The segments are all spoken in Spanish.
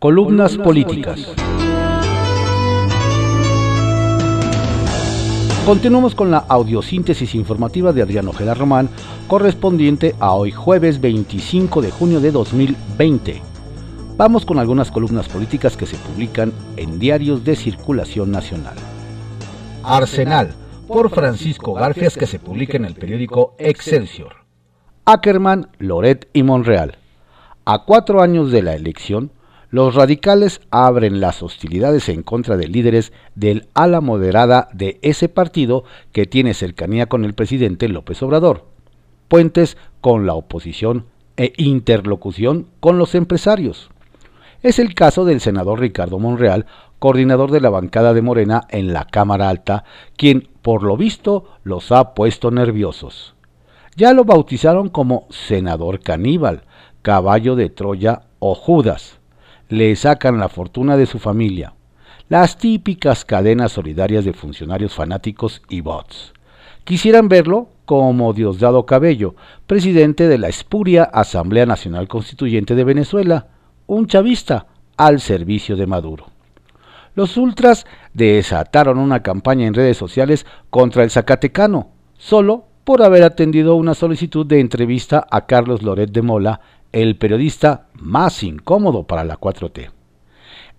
Columnas políticas. Continuamos con la audiosíntesis informativa de Adriano Ojeda Román, correspondiente a hoy jueves 25 de junio de 2020. Vamos con algunas columnas políticas que se publican en diarios de circulación nacional. Arsenal, por Francisco Garfias, que se publica en el periódico Excelsior. Ackerman, Loret y Monreal. A cuatro años de la elección, los radicales abren las hostilidades en contra de líderes del ala moderada de ese partido que tiene cercanía con el presidente López Obrador, puentes con la oposición e interlocución con los empresarios. Es el caso del senador Ricardo Monreal, coordinador de la bancada de Morena en la Cámara Alta, quien, por lo visto, los ha puesto nerviosos. Ya lo bautizaron como senador caníbal, caballo de Troya o Judas le sacan la fortuna de su familia. Las típicas cadenas solidarias de funcionarios fanáticos y bots. Quisieran verlo como Diosdado Cabello, presidente de la espuria Asamblea Nacional Constituyente de Venezuela, un chavista al servicio de Maduro. Los ultras desataron una campaña en redes sociales contra el Zacatecano, solo por haber atendido una solicitud de entrevista a Carlos Loret de Mola el periodista más incómodo para la 4T.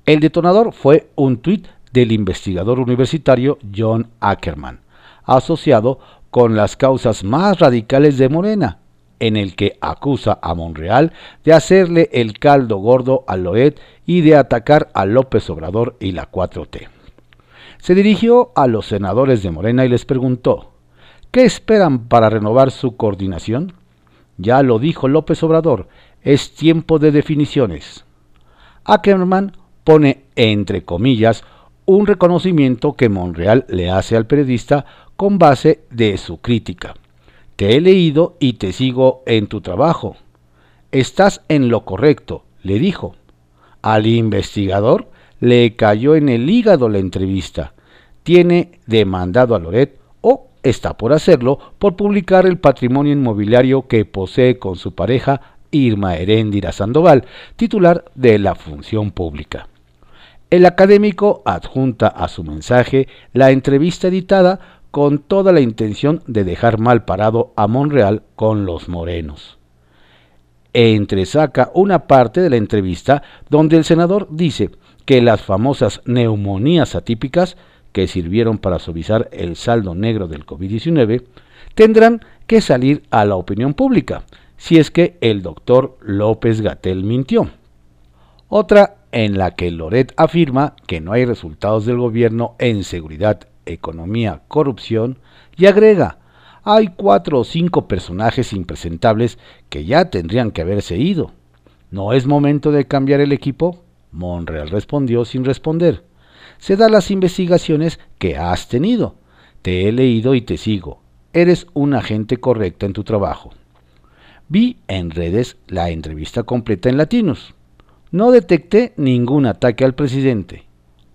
El detonador fue un tuit del investigador universitario John Ackerman, asociado con las causas más radicales de Morena, en el que acusa a Monreal de hacerle el caldo gordo a Loed y de atacar a López Obrador y la 4T. Se dirigió a los senadores de Morena y les preguntó, ¿qué esperan para renovar su coordinación? Ya lo dijo López Obrador, es tiempo de definiciones. Ackerman pone entre comillas un reconocimiento que Monreal le hace al periodista con base de su crítica. Te he leído y te sigo en tu trabajo. Estás en lo correcto, le dijo. Al investigador le cayó en el hígado la entrevista. Tiene demandado a Loret está por hacerlo por publicar el patrimonio inmobiliario que posee con su pareja Irma Heréndira Sandoval, titular de la Función Pública. El académico adjunta a su mensaje la entrevista editada con toda la intención de dejar mal parado a Monreal con los morenos. Entresaca una parte de la entrevista donde el senador dice que las famosas neumonías atípicas que sirvieron para suavizar el saldo negro del COVID-19, tendrán que salir a la opinión pública, si es que el doctor López Gatel mintió. Otra en la que Loret afirma que no hay resultados del gobierno en seguridad, economía, corrupción, y agrega, hay cuatro o cinco personajes impresentables que ya tendrían que haberse ido. ¿No es momento de cambiar el equipo? Monreal respondió sin responder se da las investigaciones que has tenido. Te he leído y te sigo. Eres una agente correcta en tu trabajo. Vi en redes la entrevista completa en latinos. No detecté ningún ataque al presidente.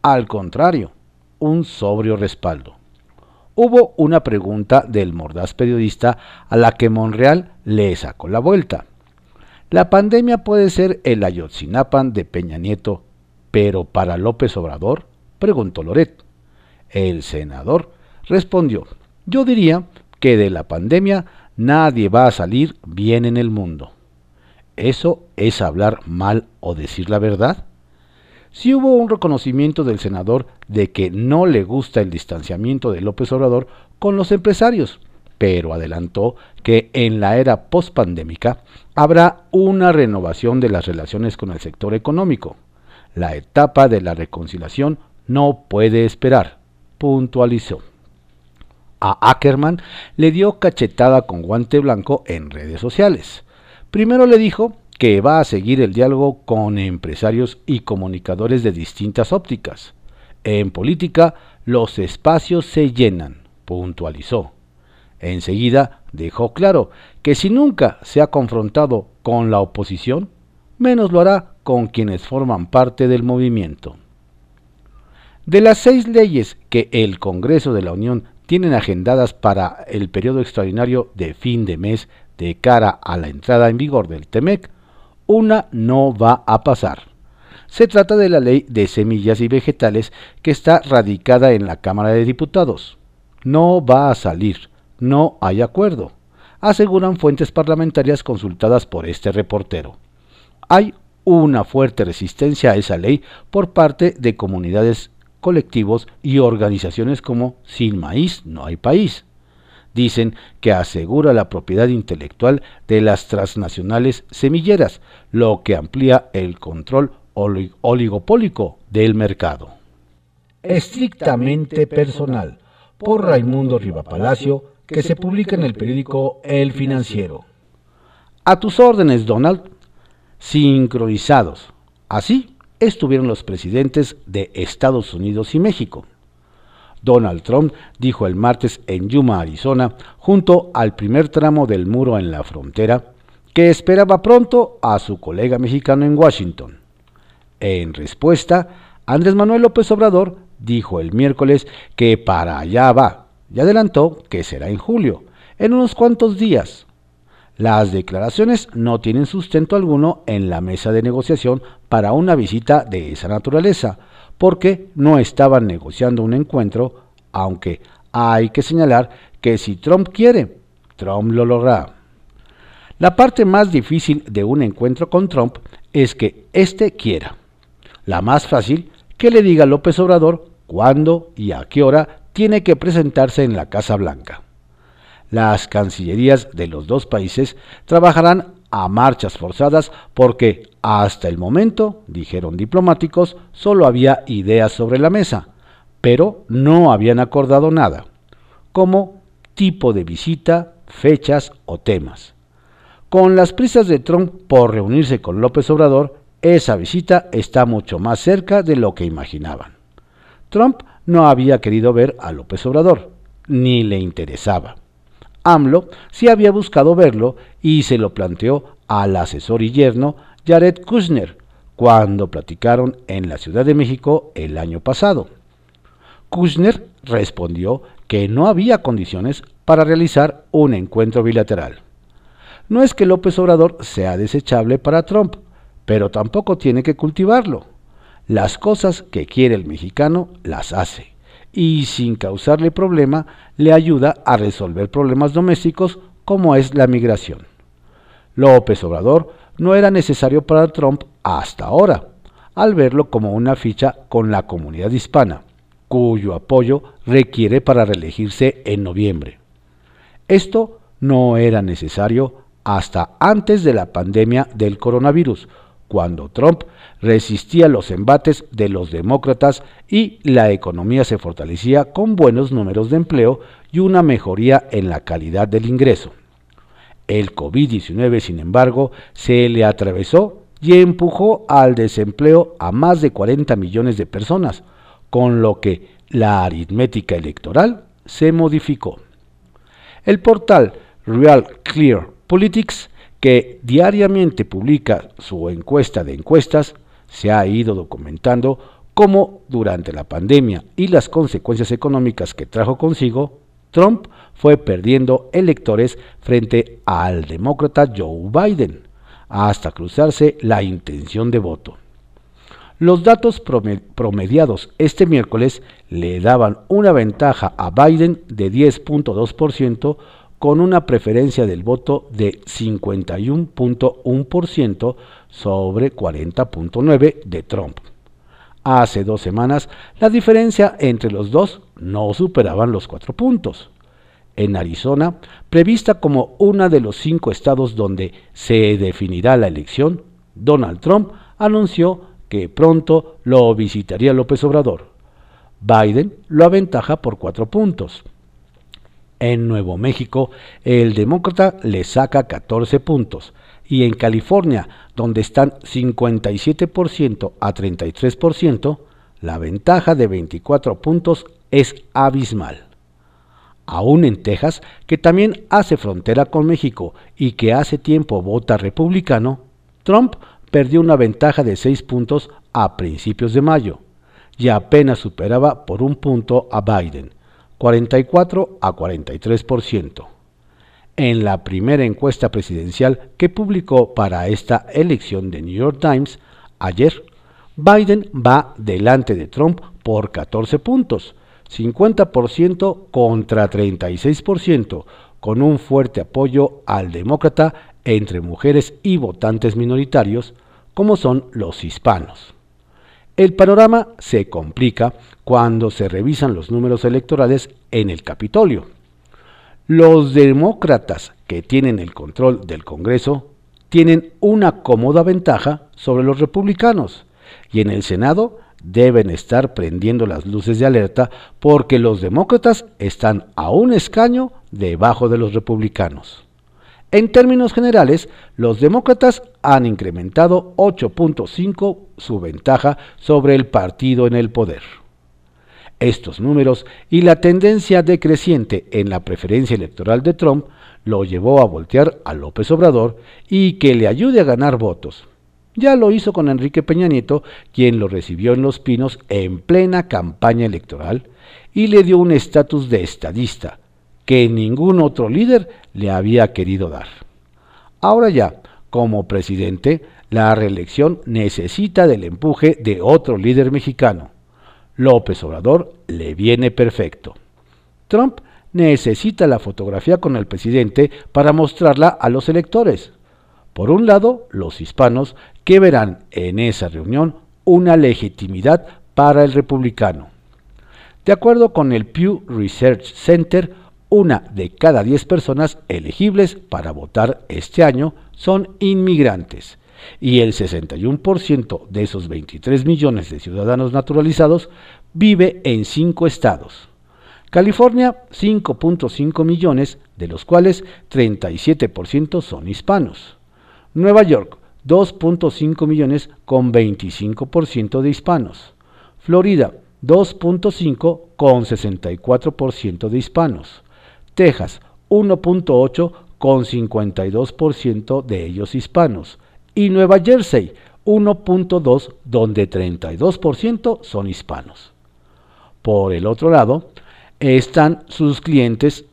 Al contrario, un sobrio respaldo. Hubo una pregunta del mordaz periodista a la que Monreal le sacó la vuelta. La pandemia puede ser el Ayotzinapan de Peña Nieto, pero para López Obrador preguntó Loret. El senador respondió, yo diría que de la pandemia nadie va a salir bien en el mundo. ¿Eso es hablar mal o decir la verdad? Si hubo un reconocimiento del senador de que no le gusta el distanciamiento de López Obrador con los empresarios, pero adelantó que en la era postpandémica habrá una renovación de las relaciones con el sector económico. La etapa de la reconciliación no puede esperar, puntualizó. A Ackerman le dio cachetada con guante blanco en redes sociales. Primero le dijo que va a seguir el diálogo con empresarios y comunicadores de distintas ópticas. En política, los espacios se llenan, puntualizó. Enseguida dejó claro que si nunca se ha confrontado con la oposición, menos lo hará con quienes forman parte del movimiento. De las seis leyes que el Congreso de la Unión tienen agendadas para el periodo extraordinario de fin de mes de cara a la entrada en vigor del TEMEC, una no va a pasar. Se trata de la ley de semillas y vegetales que está radicada en la Cámara de Diputados. No va a salir, no hay acuerdo, aseguran fuentes parlamentarias consultadas por este reportero. Hay una fuerte resistencia a esa ley por parte de comunidades, colectivos y organizaciones como Sin Maíz No Hay País. Dicen que asegura la propiedad intelectual de las transnacionales semilleras, lo que amplía el control oligopólico del mercado. Estrictamente personal, por Raimundo Rivapalacio, que se publica en el periódico El Financiero. A tus órdenes, Donald. Sincronizados. Así estuvieron los presidentes de Estados Unidos y México. Donald Trump dijo el martes en Yuma, Arizona, junto al primer tramo del muro en la frontera, que esperaba pronto a su colega mexicano en Washington. En respuesta, Andrés Manuel López Obrador dijo el miércoles que para allá va y adelantó que será en julio, en unos cuantos días. Las declaraciones no tienen sustento alguno en la mesa de negociación para una visita de esa naturaleza, porque no estaban negociando un encuentro, aunque hay que señalar que si Trump quiere, Trump lo logrará. La parte más difícil de un encuentro con Trump es que éste quiera. La más fácil, que le diga López Obrador cuándo y a qué hora tiene que presentarse en la Casa Blanca. Las cancillerías de los dos países trabajarán a marchas forzadas porque hasta el momento, dijeron diplomáticos, solo había ideas sobre la mesa, pero no habían acordado nada, como tipo de visita, fechas o temas. Con las prisas de Trump por reunirse con López Obrador, esa visita está mucho más cerca de lo que imaginaban. Trump no había querido ver a López Obrador, ni le interesaba. AMLO sí había buscado verlo y se lo planteó al asesor y yerno Jared Kushner cuando platicaron en la Ciudad de México el año pasado. Kushner respondió que no había condiciones para realizar un encuentro bilateral. No es que López Obrador sea desechable para Trump, pero tampoco tiene que cultivarlo. Las cosas que quiere el mexicano las hace y sin causarle problema le ayuda a resolver problemas domésticos como es la migración. López Obrador no era necesario para Trump hasta ahora, al verlo como una ficha con la comunidad hispana, cuyo apoyo requiere para reelegirse en noviembre. Esto no era necesario hasta antes de la pandemia del coronavirus, cuando Trump resistía los embates de los demócratas y la economía se fortalecía con buenos números de empleo y una mejoría en la calidad del ingreso. El COVID-19, sin embargo, se le atravesó y empujó al desempleo a más de 40 millones de personas, con lo que la aritmética electoral se modificó. El portal Real Clear Politics que diariamente publica su encuesta de encuestas, se ha ido documentando cómo durante la pandemia y las consecuencias económicas que trajo consigo, Trump fue perdiendo electores frente al demócrata Joe Biden, hasta cruzarse la intención de voto. Los datos promediados este miércoles le daban una ventaja a Biden de 10.2% con una preferencia del voto de 51.1% sobre 40.9% de Trump. Hace dos semanas, la diferencia entre los dos no superaban los cuatro puntos. En Arizona, prevista como uno de los cinco estados donde se definirá la elección, Donald Trump anunció que pronto lo visitaría López Obrador. Biden lo aventaja por cuatro puntos. En Nuevo México, el demócrata le saca 14 puntos y en California, donde están 57% a 33%, la ventaja de 24 puntos es abismal. Aún en Texas, que también hace frontera con México y que hace tiempo vota republicano, Trump perdió una ventaja de 6 puntos a principios de mayo y apenas superaba por un punto a Biden 44 a 43%. En la primera encuesta presidencial que publicó para esta elección de New York Times ayer, Biden va delante de Trump por 14 puntos, 50% contra 36%, con un fuerte apoyo al demócrata entre mujeres y votantes minoritarios, como son los hispanos. El panorama se complica cuando se revisan los números electorales en el Capitolio. Los demócratas que tienen el control del Congreso tienen una cómoda ventaja sobre los republicanos y en el Senado deben estar prendiendo las luces de alerta porque los demócratas están a un escaño debajo de los republicanos. En términos generales, los demócratas han incrementado 8.5 su ventaja sobre el partido en el poder. Estos números y la tendencia decreciente en la preferencia electoral de Trump lo llevó a voltear a López Obrador y que le ayude a ganar votos. Ya lo hizo con Enrique Peña Nieto, quien lo recibió en Los Pinos en plena campaña electoral y le dio un estatus de estadista, que ningún otro líder le había querido dar. Ahora ya, como presidente, la reelección necesita del empuje de otro líder mexicano. López Obrador le viene perfecto. Trump necesita la fotografía con el presidente para mostrarla a los electores. Por un lado, los hispanos que verán en esa reunión una legitimidad para el republicano. De acuerdo con el Pew Research Center, una de cada diez personas elegibles para votar este año son inmigrantes y el 61% de esos 23 millones de ciudadanos naturalizados vive en cinco estados. California, 5.5 millones, de los cuales 37% son hispanos. Nueva York, 2.5 millones con 25% de hispanos. Florida, 2.5 con 64% de hispanos. Texas 1.8 con 52% de ellos hispanos y Nueva Jersey 1.2 donde 32% son hispanos. Por el otro lado, están sus clientes,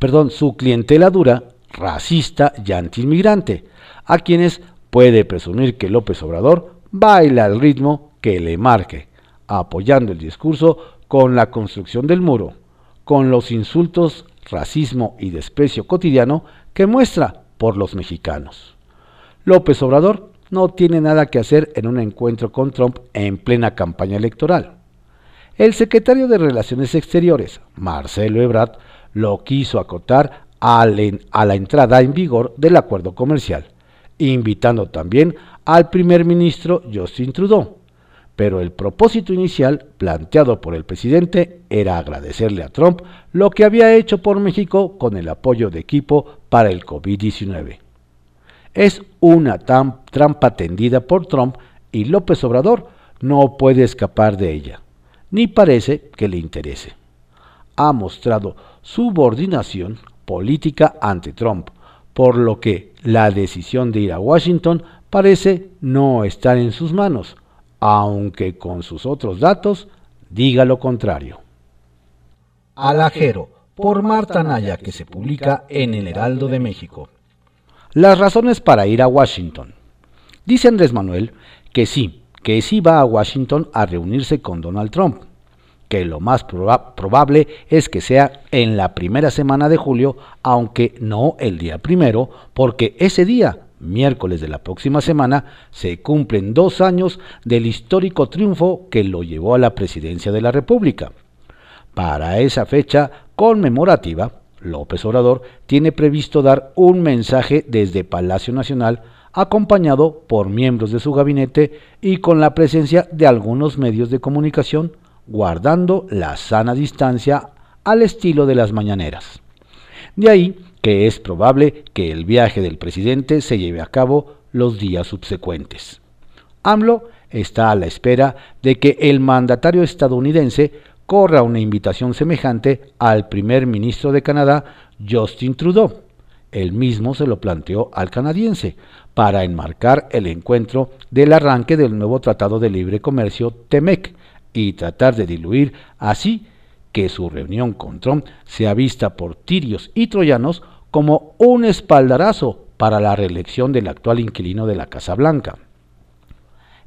perdón, su clientela dura, racista y antiinmigrante, a quienes puede presumir que López Obrador baila al ritmo que le marque, apoyando el discurso con la construcción del muro, con los insultos racismo y desprecio cotidiano que muestra por los mexicanos. López Obrador no tiene nada que hacer en un encuentro con Trump en plena campaña electoral. El secretario de Relaciones Exteriores, Marcelo Ebrard, lo quiso acotar a la entrada en vigor del acuerdo comercial, invitando también al primer ministro Justin Trudeau, pero el propósito inicial planteado por el presidente era agradecerle a Trump lo que había hecho por México con el apoyo de equipo para el COVID-19. Es una trampa tendida por Trump y López Obrador no puede escapar de ella, ni parece que le interese. Ha mostrado subordinación política ante Trump, por lo que la decisión de ir a Washington parece no estar en sus manos, aunque con sus otros datos diga lo contrario. Alajero, por Marta Naya, que se publica en el Heraldo de México. Las razones para ir a Washington. Dice Andrés Manuel que sí, que sí va a Washington a reunirse con Donald Trump, que lo más probable es que sea en la primera semana de julio, aunque no el día primero, porque ese día miércoles de la próxima semana, se cumplen dos años del histórico triunfo que lo llevó a la presidencia de la República. Para esa fecha conmemorativa, López Obrador tiene previsto dar un mensaje desde Palacio Nacional acompañado por miembros de su gabinete y con la presencia de algunos medios de comunicación, guardando la sana distancia al estilo de las mañaneras. De ahí es probable que el viaje del presidente se lleve a cabo los días subsecuentes. AMLO está a la espera de que el mandatario estadounidense corra una invitación semejante al primer ministro de Canadá, Justin Trudeau. El mismo se lo planteó al canadiense para enmarcar el encuentro del arranque del nuevo Tratado de Libre Comercio TEMEC y tratar de diluir así que su reunión con Trump sea vista por tirios y troyanos como un espaldarazo para la reelección del actual inquilino de la Casa Blanca.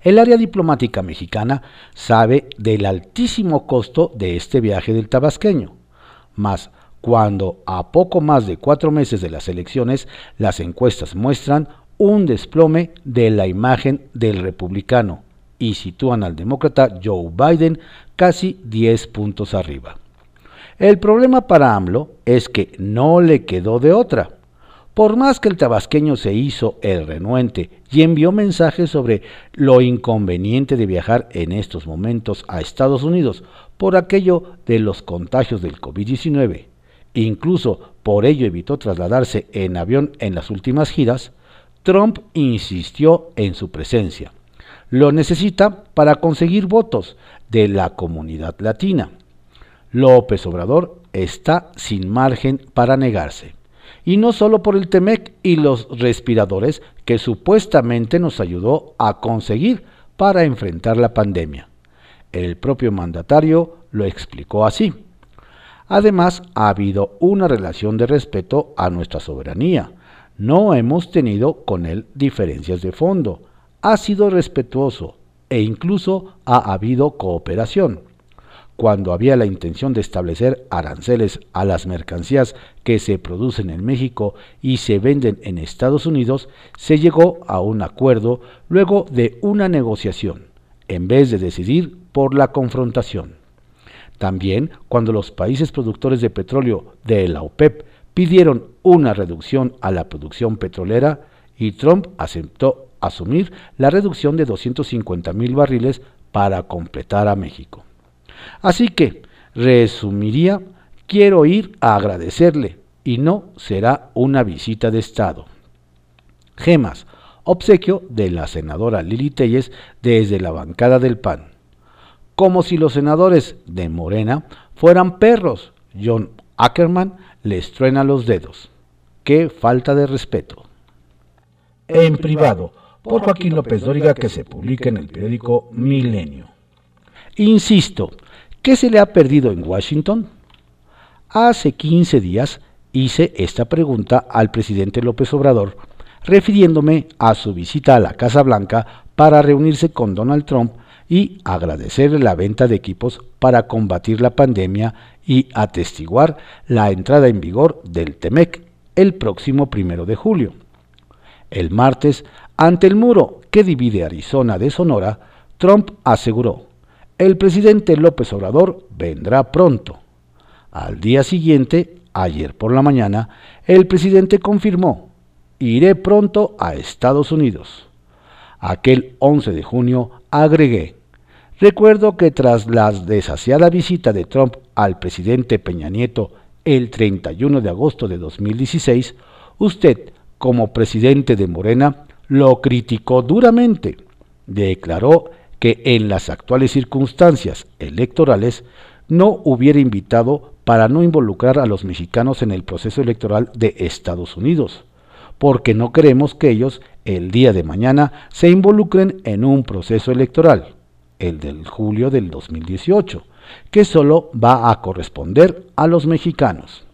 El área diplomática mexicana sabe del altísimo costo de este viaje del tabasqueño, mas cuando a poco más de cuatro meses de las elecciones las encuestas muestran un desplome de la imagen del republicano y sitúan al demócrata Joe Biden casi 10 puntos arriba. El problema para AMLO es que no le quedó de otra por más que el tabasqueño se hizo el renuente y envió mensajes sobre lo inconveniente de viajar en estos momentos a Estados Unidos por aquello de los contagios del COVID-19, incluso por ello evitó trasladarse en avión en las últimas giras, Trump insistió en su presencia. Lo necesita para conseguir votos de la comunidad latina. López Obrador está sin margen para negarse y no solo por el TEMEC y los respiradores que supuestamente nos ayudó a conseguir para enfrentar la pandemia. El propio mandatario lo explicó así. Además, ha habido una relación de respeto a nuestra soberanía. No hemos tenido con él diferencias de fondo. Ha sido respetuoso e incluso ha habido cooperación cuando había la intención de establecer aranceles a las mercancías que se producen en México y se venden en Estados Unidos, se llegó a un acuerdo luego de una negociación, en vez de decidir por la confrontación. También cuando los países productores de petróleo de la OPEP pidieron una reducción a la producción petrolera y Trump aceptó asumir la reducción de 250 mil barriles para completar a México. Así que, resumiría, quiero ir a agradecerle y no será una visita de Estado. Gemas, obsequio de la senadora Lili Telles desde la bancada del PAN. Como si los senadores de Morena fueran perros, John Ackerman les truena los dedos. ¡Qué falta de respeto! En privado, por Joaquín López Dóriga que se publica en el periódico Milenio. Insisto, ¿Qué se le ha perdido en Washington? Hace 15 días hice esta pregunta al presidente López Obrador, refiriéndome a su visita a la Casa Blanca para reunirse con Donald Trump y agradecerle la venta de equipos para combatir la pandemia y atestiguar la entrada en vigor del TEMEC el próximo primero de julio. El martes, ante el muro que divide Arizona de Sonora, Trump aseguró el presidente López Obrador vendrá pronto. Al día siguiente, ayer por la mañana, el presidente confirmó, iré pronto a Estados Unidos. Aquel 11 de junio agregué, recuerdo que tras la desasiada visita de Trump al presidente Peña Nieto el 31 de agosto de 2016, usted, como presidente de Morena, lo criticó duramente. Declaró que en las actuales circunstancias electorales no hubiera invitado para no involucrar a los mexicanos en el proceso electoral de Estados Unidos, porque no queremos que ellos el día de mañana se involucren en un proceso electoral, el del julio del 2018, que solo va a corresponder a los mexicanos.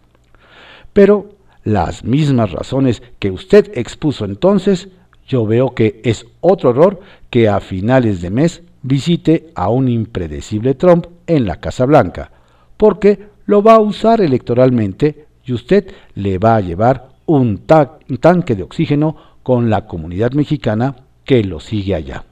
Pero las mismas razones que usted expuso entonces yo veo que es otro error que a finales de mes visite a un impredecible Trump en la Casa Blanca, porque lo va a usar electoralmente y usted le va a llevar un, tanque de oxígeno con la comunidad mexicana que lo sigue allá.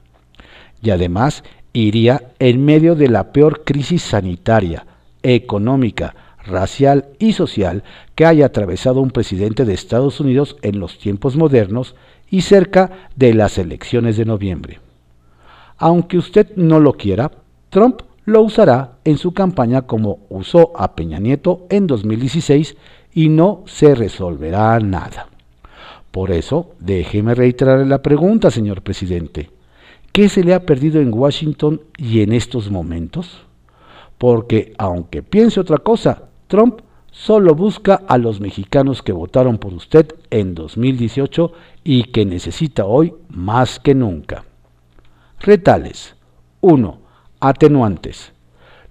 Y además iría en medio de la peor crisis sanitaria, económica, racial y social que haya atravesado un presidente de Estados Unidos en los tiempos modernos y cerca de las elecciones de noviembre. Aunque usted no lo quiera, Trump lo usará en su campaña como usó a Peña Nieto en 2016 y no se resolverá nada. Por eso, déjeme reiterar la pregunta, señor presidente. ¿Qué se le ha perdido en Washington y en estos momentos? Porque, aunque piense otra cosa, Trump solo busca a los mexicanos que votaron por usted en 2018 y que necesita hoy más que nunca. Retales. 1. Atenuantes.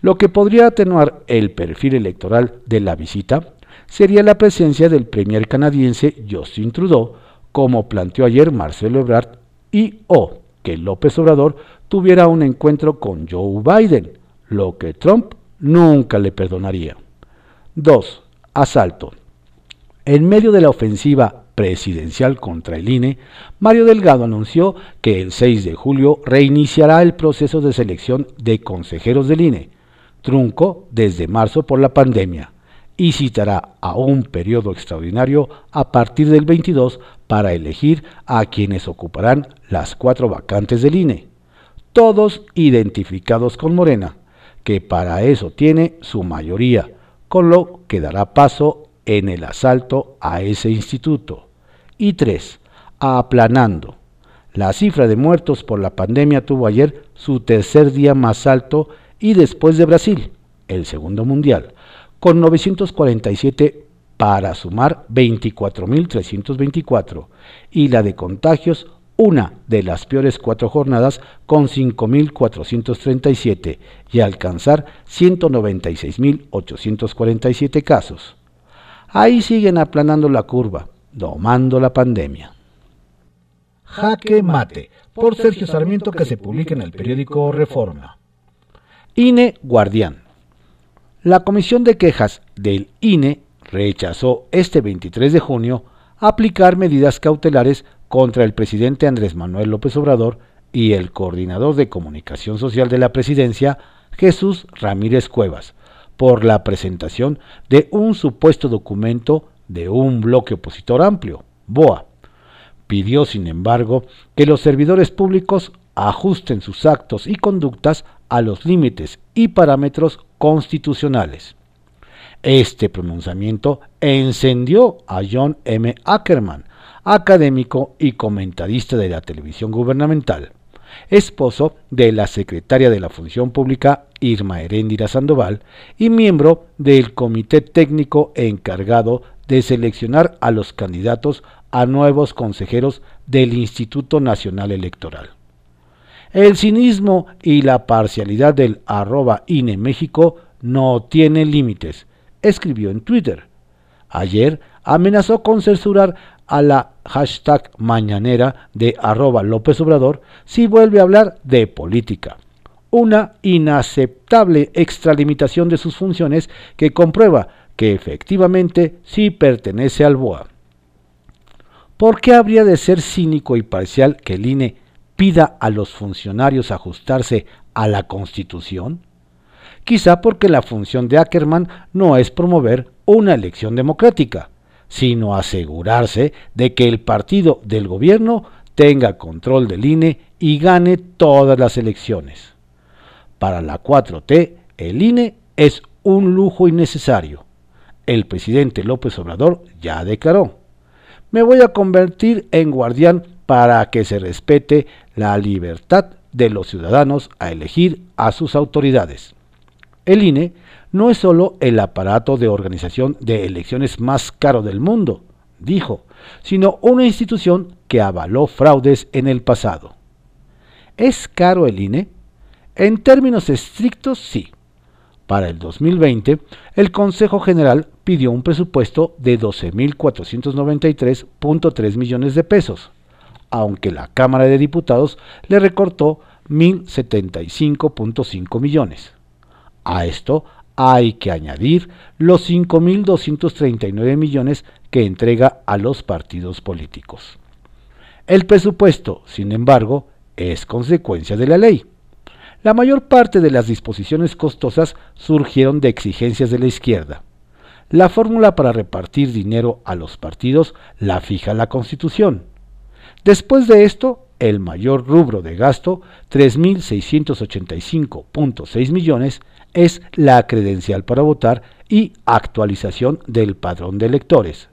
Lo que podría atenuar el perfil electoral de la visita sería la presencia del premier canadiense Justin Trudeau, como planteó ayer Marcelo Ebrard, y o que López Obrador tuviera un encuentro con Joe Biden, lo que Trump nunca le perdonaría. 2. Asalto. En medio de la ofensiva presidencial contra el INE, Mario Delgado anunció que el 6 de julio reiniciará el proceso de selección de consejeros del INE, trunco desde marzo por la pandemia, y citará a un periodo extraordinario a partir del 22 para elegir a quienes ocuparán las cuatro vacantes del INE, todos identificados con Morena, que para eso tiene su mayoría, con lo que dará paso en el asalto a ese instituto. Y tres, aplanando. La cifra de muertos por la pandemia tuvo ayer su tercer día más alto y después de Brasil, el segundo mundial, con 947 para sumar 24.324 y la de contagios una de las peores cuatro jornadas con 5.437 y alcanzar 196.847 casos. Ahí siguen aplanando la curva, domando la pandemia. Jaque Mate, por Sergio Sarmiento que se publica en el periódico Reforma. INE Guardián. La Comisión de Quejas del INE rechazó este 23 de junio aplicar medidas cautelares contra el presidente Andrés Manuel López Obrador y el coordinador de comunicación social de la presidencia, Jesús Ramírez Cuevas, por la presentación de un supuesto documento de un bloque opositor amplio, BOA. Pidió, sin embargo, que los servidores públicos ajusten sus actos y conductas a los límites y parámetros constitucionales. Este pronunciamiento encendió a John M. Ackerman, académico y comentarista de la televisión gubernamental, esposo de la secretaria de la Función Pública Irma Heréndira Sandoval y miembro del comité técnico encargado de seleccionar a los candidatos a nuevos consejeros del Instituto Nacional Electoral. El cinismo y la parcialidad del arroba INE México no tienen límites, escribió en Twitter. Ayer amenazó con censurar a la hashtag mañanera de arroba López Obrador si vuelve a hablar de política. Una inaceptable extralimitación de sus funciones que comprueba que efectivamente sí pertenece al BOA. ¿Por qué habría de ser cínico y parcial que el INE pida a los funcionarios ajustarse a la Constitución? Quizá porque la función de Ackerman no es promover una elección democrática, sino asegurarse de que el partido del gobierno tenga control del INE y gane todas las elecciones. Para la 4T, el INE es un lujo innecesario. El presidente López Obrador ya declaró, me voy a convertir en guardián para que se respete la libertad de los ciudadanos a elegir a sus autoridades. El INE no es solo el aparato de organización de elecciones más caro del mundo, dijo, sino una institución que avaló fraudes en el pasado. ¿Es caro el INE? En términos estrictos, sí. Para el 2020, el Consejo General pidió un presupuesto de 12.493.3 millones de pesos, aunque la Cámara de Diputados le recortó 1.075.5 millones. A esto hay que añadir los 5.239 millones que entrega a los partidos políticos. El presupuesto, sin embargo, es consecuencia de la ley. La mayor parte de las disposiciones costosas surgieron de exigencias de la izquierda. La fórmula para repartir dinero a los partidos la fija la Constitución. Después de esto, el mayor rubro de gasto, 3.685.6 millones, es la credencial para votar y actualización del padrón de electores.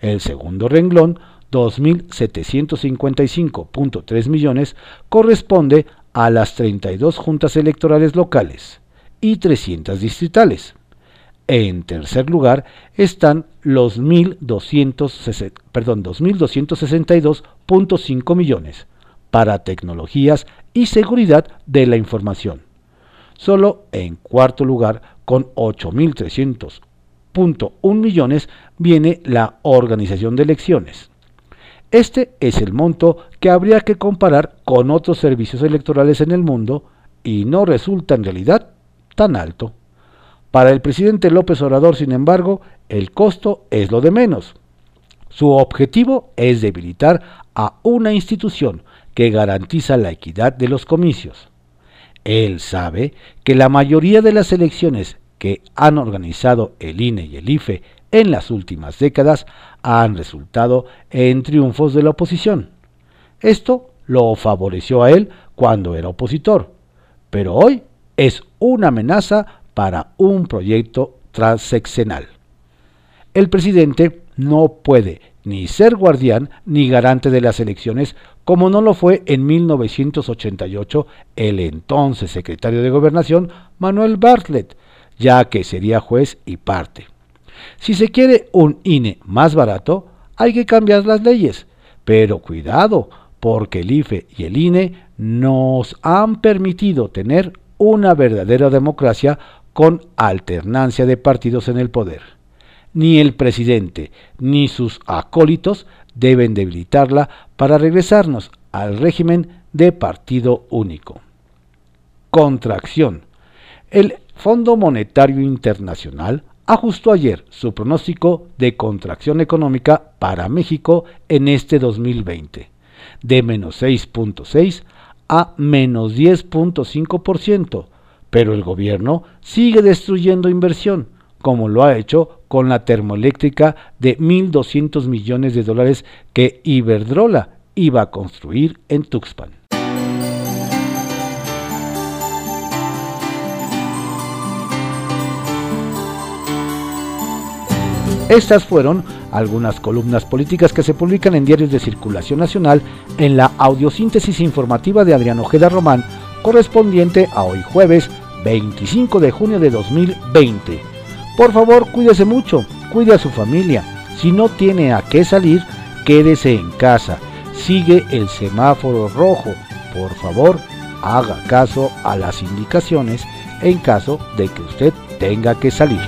El segundo renglón, 2.755.3 millones, corresponde a las 32 juntas electorales locales y 300 distritales. En tercer lugar están los 2.262.5 millones para tecnologías y seguridad de la información. Solo en cuarto lugar, con 8.300.1 millones, viene la organización de elecciones. Este es el monto que habría que comparar con otros servicios electorales en el mundo y no resulta en realidad tan alto. Para el presidente López Obrador, sin embargo, el costo es lo de menos. Su objetivo es debilitar a una institución que garantiza la equidad de los comicios. Él sabe que la mayoría de las elecciones que han organizado el INE y el IFE en las últimas décadas han resultado en triunfos de la oposición. Esto lo favoreció a él cuando era opositor, pero hoy es una amenaza para un proyecto transeccional. El presidente no puede ni ser guardián ni garante de las elecciones como no lo fue en 1988 el entonces secretario de Gobernación Manuel Bartlett, ya que sería juez y parte. Si se quiere un INE más barato, hay que cambiar las leyes, pero cuidado, porque el IFE y el INE nos han permitido tener una verdadera democracia con alternancia de partidos en el poder. Ni el presidente ni sus acólitos deben debilitarla para regresarnos al régimen de partido único. Contracción. El Fondo Monetario Internacional ajustó ayer su pronóstico de contracción económica para México en este 2020, de menos 6.6 a menos 10.5%, pero el gobierno sigue destruyendo inversión, como lo ha hecho con la termoeléctrica de 1.200 millones de dólares que Iberdrola iba a construir en Tuxpan. Estas fueron algunas columnas políticas que se publican en diarios de circulación nacional en la audiosíntesis informativa de Adrián Ojeda Román, correspondiente a hoy jueves 25 de junio de 2020. Por favor, cuídese mucho, cuide a su familia. Si no tiene a qué salir, quédese en casa. Sigue el semáforo rojo. Por favor, haga caso a las indicaciones en caso de que usted tenga que salir.